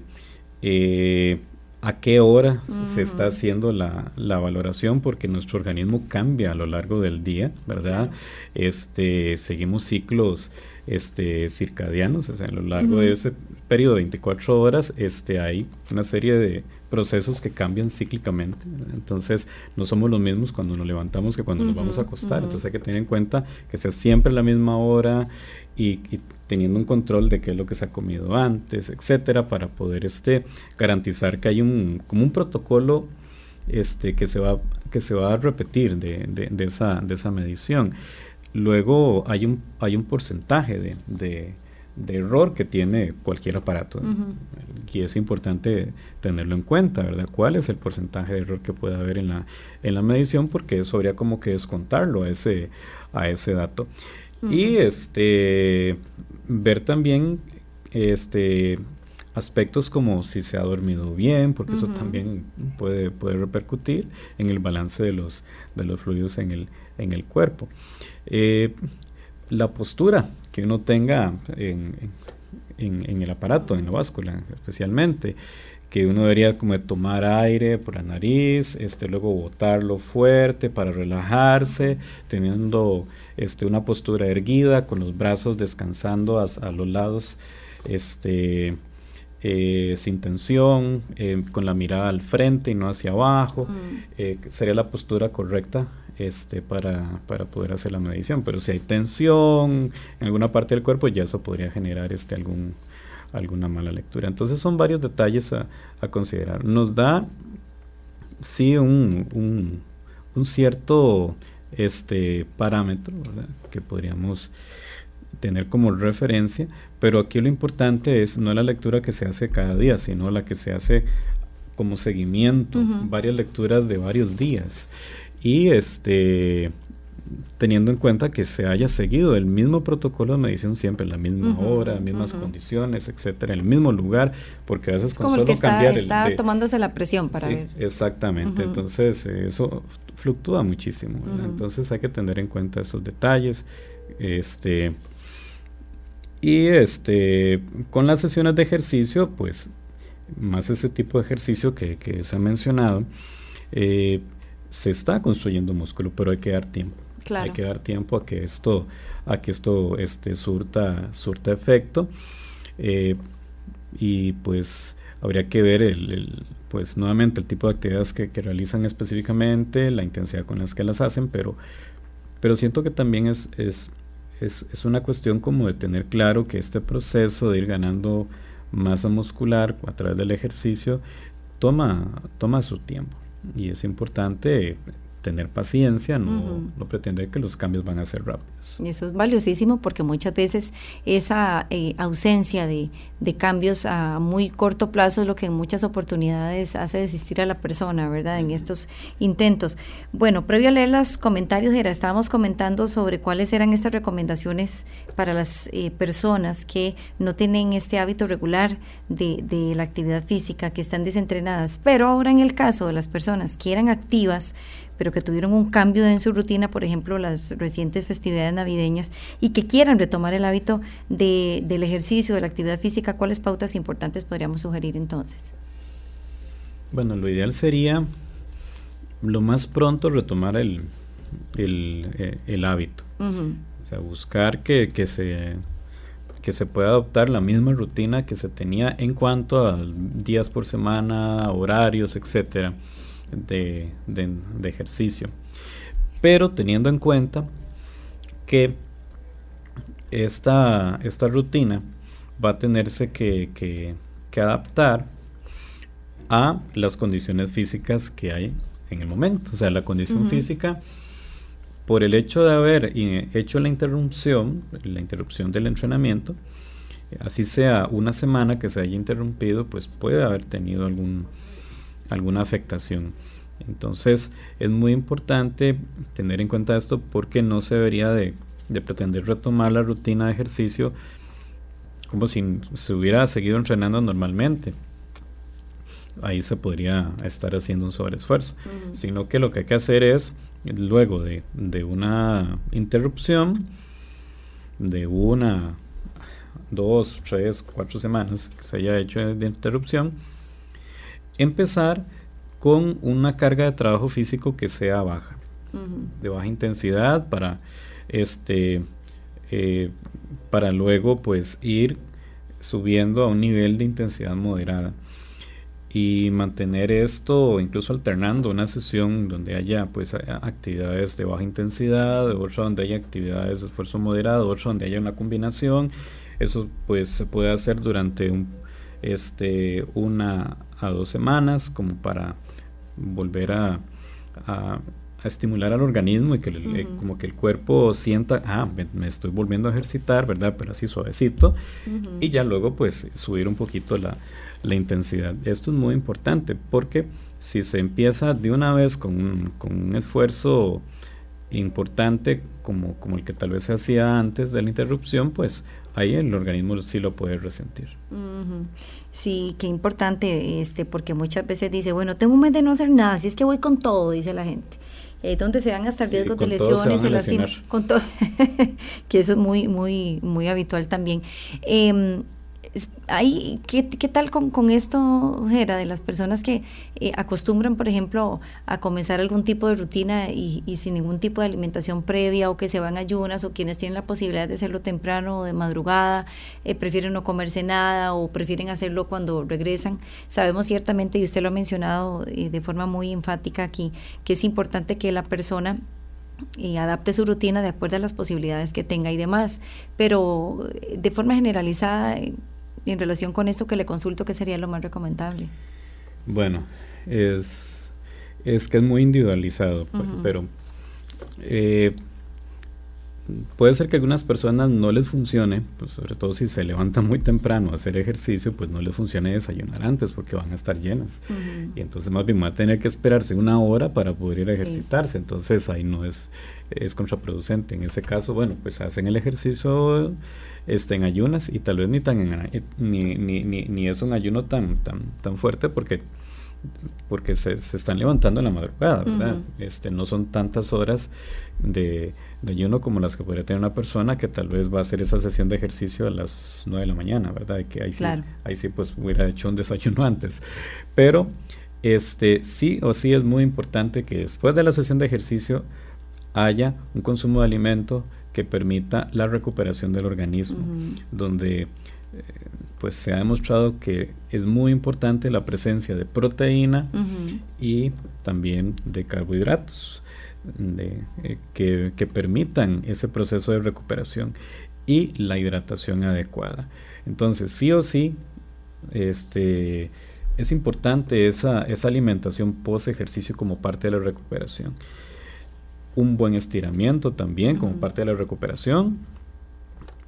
eh, a qué hora se está haciendo la, la, valoración, porque nuestro organismo cambia a lo largo del día, ¿verdad? Este, seguimos ciclos este, circadianos, o sea, a lo largo de ese periodo de 24 horas este, hay una serie de procesos que cambian cíclicamente. Entonces, no somos los mismos cuando nos levantamos que cuando nos vamos a acostar. Entonces, hay que tener en cuenta que sea siempre la misma hora y, teniendo un control de qué es lo que se ha comido antes, etcétera, para poder este, garantizar que hay un, como un protocolo este, que, se va, que se va a repetir de, de, esa, de esa medición. Luego hay un, hay un porcentaje de, error que tiene cualquier aparato. Y es importante tenerlo en cuenta, ¿verdad? ¿Cuál es el porcentaje de error que puede haber en la, en la medición? Porque eso habría como que descontarlo a ese, a ese dato. Y este ver también este aspectos como si se ha dormido bien, porque eso también puede, puede repercutir en el balance de los, de los fluidos en el, en el cuerpo. Eh, la postura que uno tenga en, el aparato, en la báscula especialmente, que uno debería como de tomar aire por la nariz, este, luego botarlo fuerte para relajarse, teniendo este, una postura erguida, con los brazos descansando a, los lados, este, eh, sin tensión, eh, con la mirada al frente y no hacia abajo, mm. sería la postura correcta este, para, para, poder hacer la medición. Pero si hay tensión en alguna parte del cuerpo, ya eso podría generar este, algún, alguna mala lectura. Entonces son varios detalles a, a considerar. Nos da, sí, un, un, un cierto este, parámetro que podríamos tener como referencia, pero aquí lo importante es no la lectura que se hace cada día, sino la que se hace como seguimiento, varias lecturas de varios días y este teniendo en cuenta que se haya seguido el mismo protocolo de medición siempre, en la misma hora, mismas condiciones, etcétera, en el mismo lugar, porque a veces con solo cambiar está, está tomándose la presión para sí, ver. Exactamente, entonces eso fluctúa muchísimo, entonces hay que tener en cuenta esos detalles, este y este con las sesiones de ejercicio, pues más ese tipo de ejercicio que, que se ha mencionado, eh, se está construyendo músculo, pero hay que dar tiempo. Hay que dar tiempo a que esto, a que esto este, surta, surta efecto. Eh, y pues habría que ver el, pues nuevamente el tipo de actividades que, realizan específicamente, la intensidad con las que las hacen, pero, pero siento que también es, es, es, es una cuestión como de tener claro que este proceso de ir ganando masa muscular a través del ejercicio toma, toma su tiempo y es importante tener paciencia, no, no pretender que los cambios van a ser rápidos. Eso es valiosísimo porque muchas veces esa eh, ausencia de, de, cambios a muy corto plazo es lo que en muchas oportunidades hace desistir a la persona, ¿verdad? En estos intentos. Bueno, previo a leer los comentarios, era, estábamos comentando sobre cuáles eran estas recomendaciones para las eh, personas que no tienen este hábito regular de, de la actividad física, que están desentrenadas. Pero ahora en el caso de las personas que eran activas, pero que tuvieron un cambio en su rutina, por ejemplo, las recientes festividades navideñas, y que quieran retomar el hábito de, del ejercicio, de la actividad física, ¿cuáles pautas importantes podríamos sugerir entonces? Bueno, lo ideal sería lo más pronto retomar el, el, eh, hábito. O sea, buscar que, que, se, que se pueda adoptar la misma rutina que se tenía en cuanto a días por semana, horarios, etcétera de, ejercicio. Pero teniendo en cuenta que esta, esta rutina va a tenerse que, que adaptar a las condiciones físicas que hay en el momento. O sea, la condición física, por el hecho de haber hecho la interrupción, la interrupción del entrenamiento, así sea una semana que se haya interrumpido, pues puede haber tenido algún, alguna afectación. Entonces es muy importante tener en cuenta esto porque no se debería de, pretender retomar la rutina de ejercicio como si se hubiera seguido entrenando normalmente. Ahí se podría estar haciendo un sobreesfuerzo, sino que lo que hay que hacer es, luego de, de una interrupción, de una, dos, tres, cuatro semanas que se haya hecho de interrupción, empezar con una carga de trabajo físico que sea baja, de baja intensidad para este eh, para luego pues ir subiendo a un nivel de intensidad moderada y mantener esto incluso alternando una sesión donde haya pues actividades de baja intensidad, otra donde haya actividades de esfuerzo moderado, otra donde haya una combinación. Eso pues se puede hacer durante un, este, una a dos semanas como para volver a, a, estimular al organismo y que eh, como que el cuerpo sienta, ah, me, estoy volviendo a ejercitar, ¿verdad? Pero así suavecito. Y ya luego pues subir un poquito la, la, intensidad. Esto es muy importante porque si se empieza de una vez con un, con un esfuerzo importante como, como el que tal vez se hacía antes de la interrupción, pues ahí el organismo sí lo puede resentir. Sí, qué importante, este, porque muchas veces dice, bueno, tengo un mes de no hacer nada, si es que voy con todo, dice la gente. Eh, donde se dan hasta riesgos de lesiones, se, se con todo, (laughs) que eso es muy, muy, muy habitual también. Eh, ¿qué, ¿Qué tal con, con esto, Jera, de las personas que eh, acostumbran, por ejemplo, a comenzar algún tipo de rutina y, sin ningún tipo de alimentación previa o que se van ayunas o quienes tienen la posibilidad de hacerlo temprano o de madrugada, eh, prefieren no comerse nada o prefieren hacerlo cuando regresan? Sabemos ciertamente, y usted lo ha mencionado eh, de forma muy enfática aquí, que es importante que la persona y adapte su rutina de acuerdo a las posibilidades que tenga y demás. Pero de forma generalizada, en relación con esto que le consulto, ¿qué sería lo más recomendable? Bueno, es, es que es muy individualizado, pues, pero eh, puede ser que a algunas personas no les funcione, pues sobre todo si se levantan muy temprano a hacer ejercicio, pues no les funcione desayunar antes porque van a estar llenas. Y entonces más bien va a tener que esperarse una hora para poder ir a ejercitarse. Entonces ahí no es, es contraproducente. En ese caso, bueno, pues hacen el ejercicio este, en ayunas y tal vez ni, tan ni, ni, ni, ni, es un ayuno tan, tan, tan fuerte porque porque se, se están levantando en la madrugada, ¿verdad? este, no son tantas horas de, de, ayuno como las que podría tener una persona que tal vez va a hacer esa sesión de ejercicio a las 9 de la mañana, ¿verdad? Y que ahí, sí, ahí sí pues hubiera hecho un desayuno antes. Pero este, sí o sí es muy importante que después de la sesión de ejercicio haya un consumo de alimento que permita la recuperación del organismo, donde eh, pues se ha demostrado que es muy importante la presencia de proteína y también de carbohidratos de, eh, que, que, permitan ese proceso de recuperación y la hidratación adecuada. Entonces, sí o sí, este, es importante esa, esa alimentación post ejercicio como parte de la recuperación un buen estiramiento también como parte de la recuperación.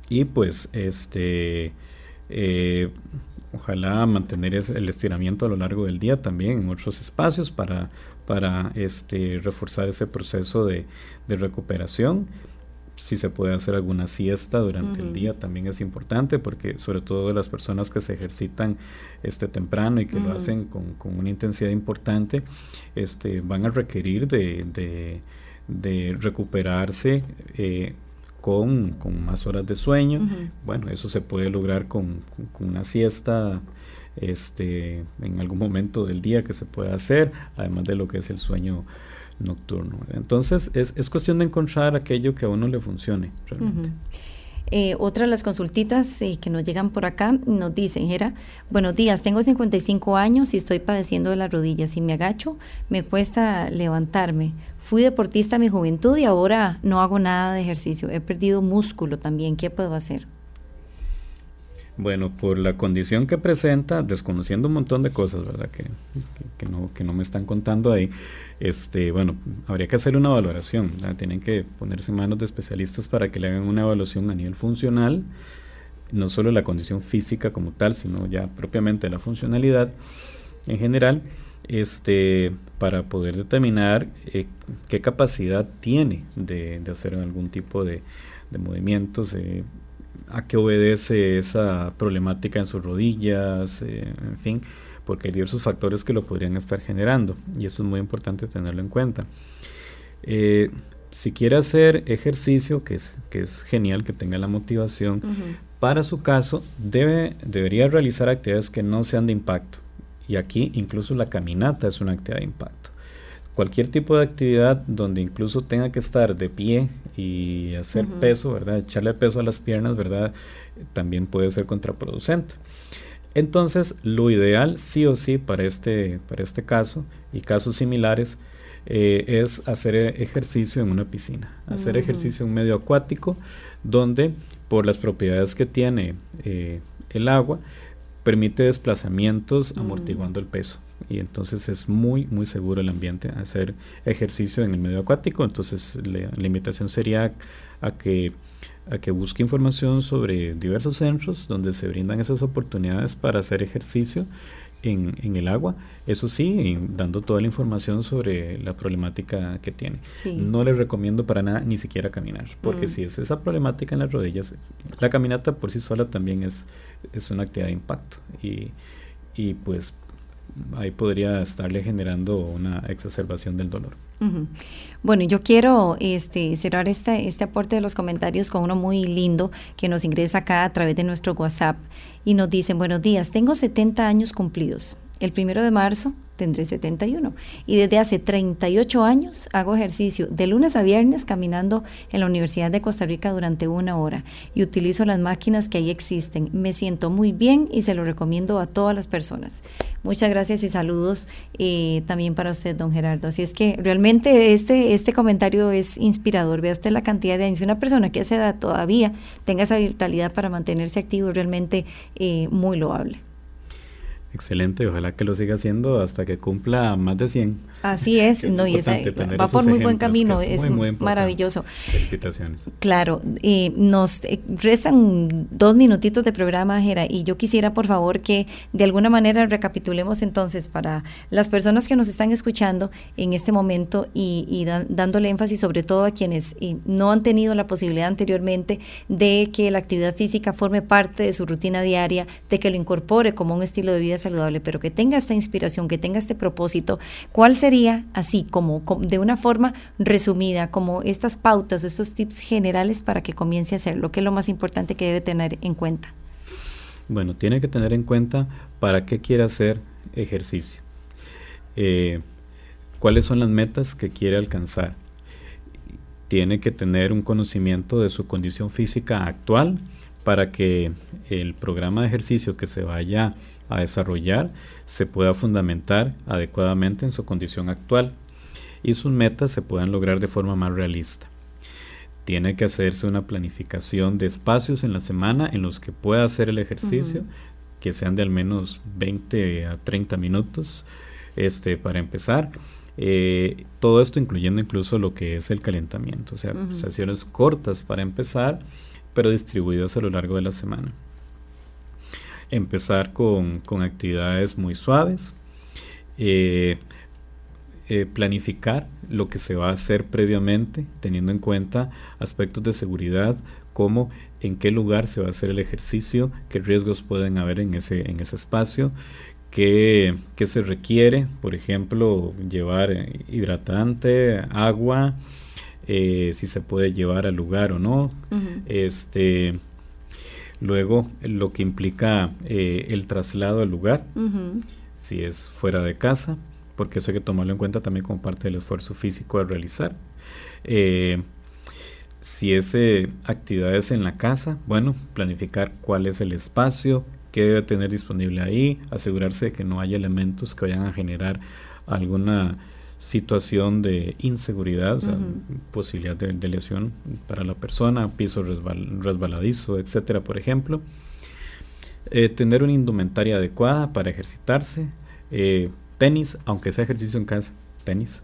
Y pues este eh, ojalá mantener el estiramiento a lo largo del día también en otros espacios para, para este, reforzar ese proceso de, recuperación. Si se puede hacer alguna siesta durante el día también es importante porque sobre todo las personas que se ejercitan este temprano y que lo hacen con, con, una intensidad importante, este, van a requerir de de recuperarse eh, con, con, más horas de sueño. Bueno, eso se puede lograr con, una siesta este, en algún momento del día que se pueda hacer, además de lo que es el sueño nocturno. Entonces es, es cuestión de encontrar aquello que a uno le funcione realmente. Eh, otra de las consultitas eh, que nos llegan por acá nos dicen, Jera, buenos días, tengo 55 años y estoy padeciendo de las rodillas. Si me agacho, me cuesta levantarme. Fui deportista en mi juventud y ahora no hago nada de ejercicio. He perdido músculo también. ¿Qué puedo hacer? Bueno, por la condición que presenta, desconociendo un montón de cosas, ¿verdad? Que, que, no, que no me están contando ahí, este, bueno, habría que hacer una valoración, tienen que ponerse en manos de especialistas para que le hagan una evaluación a nivel funcional, no solo la condición física como tal, sino ya propiamente la funcionalidad en general, este, para poder determinar eh, qué capacidad tiene de, de, hacer algún tipo de, de movimientos, eh, a qué obedece esa problemática en sus rodillas, eh, en fin, porque hay diversos factores que lo podrían estar generando y eso es muy importante tenerlo en cuenta. Si quiere hacer ejercicio, que es, que es genial que tenga la motivación, para su caso debe, debería realizar actividades que no sean de impacto. Y aquí incluso la caminata es una actividad de impacto. Cualquier tipo de actividad donde incluso tenga que estar de pie y hacer peso, ¿verdad? Echarle peso a las piernas, ¿verdad? También puede ser contraproducente. Entonces, lo ideal sí o sí para este, para este caso y casos similares eh, es hacer ejercicio en una piscina, hacer ejercicio en un medio acuático donde por las propiedades que tiene eh, el agua permite desplazamientos amortiguando el peso. Y entonces es muy muy seguro el ambiente hacer ejercicio en el medio acuático. Entonces la, la invitación sería a que a que busque información sobre diversos centros donde se brindan esas oportunidades para hacer ejercicio en, en el agua, eso sí, dando toda la información sobre la problemática que tiene. No le recomiendo para nada ni siquiera caminar, porque mm. si es esa problemática en las rodillas, la caminata por sí sola también es, es una actividad de impacto y, y pues ahí podría estarle generando una exacerbación del dolor. Bueno, yo quiero este, cerrar este, este aporte de los comentarios con uno muy lindo que nos ingresa acá a través de nuestro WhatsApp y nos dicen, buenos días, tengo 70 años cumplidos. El primero de marzo tendré 71. Y desde hace 38 años hago ejercicio de lunes a viernes caminando en la Universidad de Costa Rica durante una hora y utilizo las máquinas que ahí existen. Me siento muy bien y se lo recomiendo a todas las personas. Muchas gracias y saludos eh, también para usted, don Gerardo. Así es que realmente este, este comentario es inspirador. Vea usted la cantidad de años. Una persona que a edad todavía tenga esa vitalidad para mantenerse activo realmente eh, muy loable. Excelente, ojalá que lo siga haciendo hasta que cumpla más de 100. Así es, no, y esa, va por muy buen camino, es, maravilloso. Felicitaciones. Claro, y nos eh, restan dos minutitos de programa, Jera, y yo quisiera por favor que de alguna manera recapitulemos entonces para las personas que nos están escuchando en este momento y, dándole énfasis sobre todo a quienes eh, no han tenido la posibilidad anteriormente de que la actividad física forme parte de su rutina diaria, de que lo incorpore como un estilo de vida saludable, pero que tenga esta inspiración, que tenga este propósito, ¿cuál sería así, como, de una forma resumida, como estas pautas, estos tips generales para que comience a hacer lo que es lo más importante que debe tener en cuenta? Bueno, tiene que tener en cuenta para qué quiere hacer ejercicio. Eh, cuáles son las metas que quiere alcanzar. Tiene que tener un conocimiento de su condición física actual para que el programa de ejercicio que se vaya a desarrollar se pueda fundamentar adecuadamente en su condición actual y sus metas se puedan lograr de forma más realista. Tiene que hacerse una planificación de espacios en la semana en los que pueda hacer el ejercicio, que sean de al menos 20 a 30 minutos este, para empezar. Eh, todo esto incluyendo incluso lo que es el calentamiento, o sea, sesiones cortas para empezar, pero distribuidas a lo largo de la semana empezar con, actividades muy suaves, eh, eh, planificar lo que se va a hacer previamente, teniendo en cuenta aspectos de seguridad como en qué lugar se va a hacer el ejercicio, qué riesgos pueden haber en ese, en ese espacio, qué, se requiere, por ejemplo, llevar hidratante, agua, eh, si se puede llevar al lugar o no, este Luego, lo que implica eh, el traslado al lugar, si es fuera de casa, porque eso hay que tomarlo en cuenta también como parte del esfuerzo físico a realizar. Eh, si es eh, actividades en la casa, bueno, planificar cuál es el espacio, qué debe tener disponible ahí, asegurarse de que no haya elementos que vayan a generar alguna situación de inseguridad, o sea, posibilidad de, lesión para la persona, piso resbaladizo, etcétera, por ejemplo. eh, tener una indumentaria adecuada para ejercitarse, eh, tenis, aunque sea ejercicio en casa, tenis,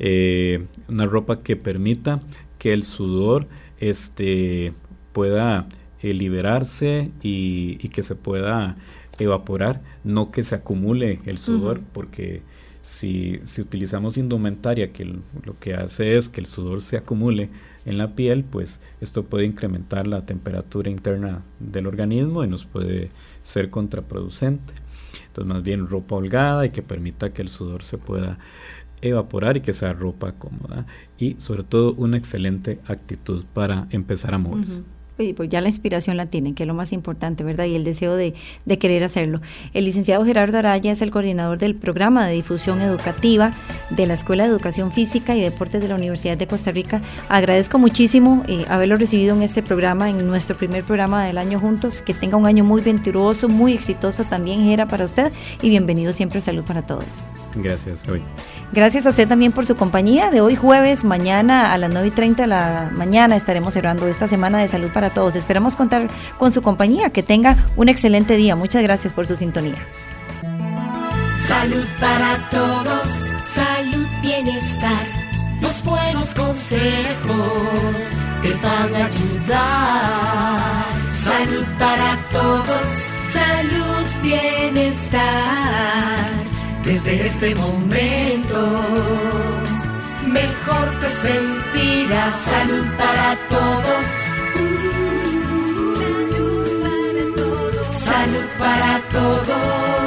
eh, una ropa que permita que el sudor este, pueda liberarse y, que se pueda evaporar, no que se acumule el sudor, porque si, utilizamos indumentaria que lo que hace es que el sudor se acumule en la piel, pues esto puede incrementar la temperatura interna del organismo y nos puede ser contraproducente. Entonces más bien ropa holgada y que permita que el sudor se pueda evaporar y que sea ropa cómoda y sobre todo una excelente actitud para empezar a moverse pues ya la inspiración la tienen, que es lo más importante, ¿verdad? Y el deseo de, de, querer hacerlo. El licenciado Gerardo Araya es el coordinador del programa de difusión educativa de la Escuela de Educación Física y Deportes de la Universidad de Costa Rica. Agradezco muchísimo eh, haberlo recibido en este programa, en nuestro primer programa del año juntos. Que tenga un año muy venturoso, muy exitoso también, Gera, para usted. Y bienvenido siempre a Salud para Todos. Gracias, hoy. Gracias a usted también por su compañía de hoy jueves. Mañana a las 9 y 30 de la mañana estaremos cerrando esta semana de Salud para Todos. Esperamos contar con su compañía. Que tenga un excelente día. Muchas gracias por su sintonía. Salud para todos, salud, bienestar. Los buenos consejos te van a ayudar. Salud para todos, salud, bienestar. Desde este momento, mejor te sentirás. Salud para todos Salud para todos.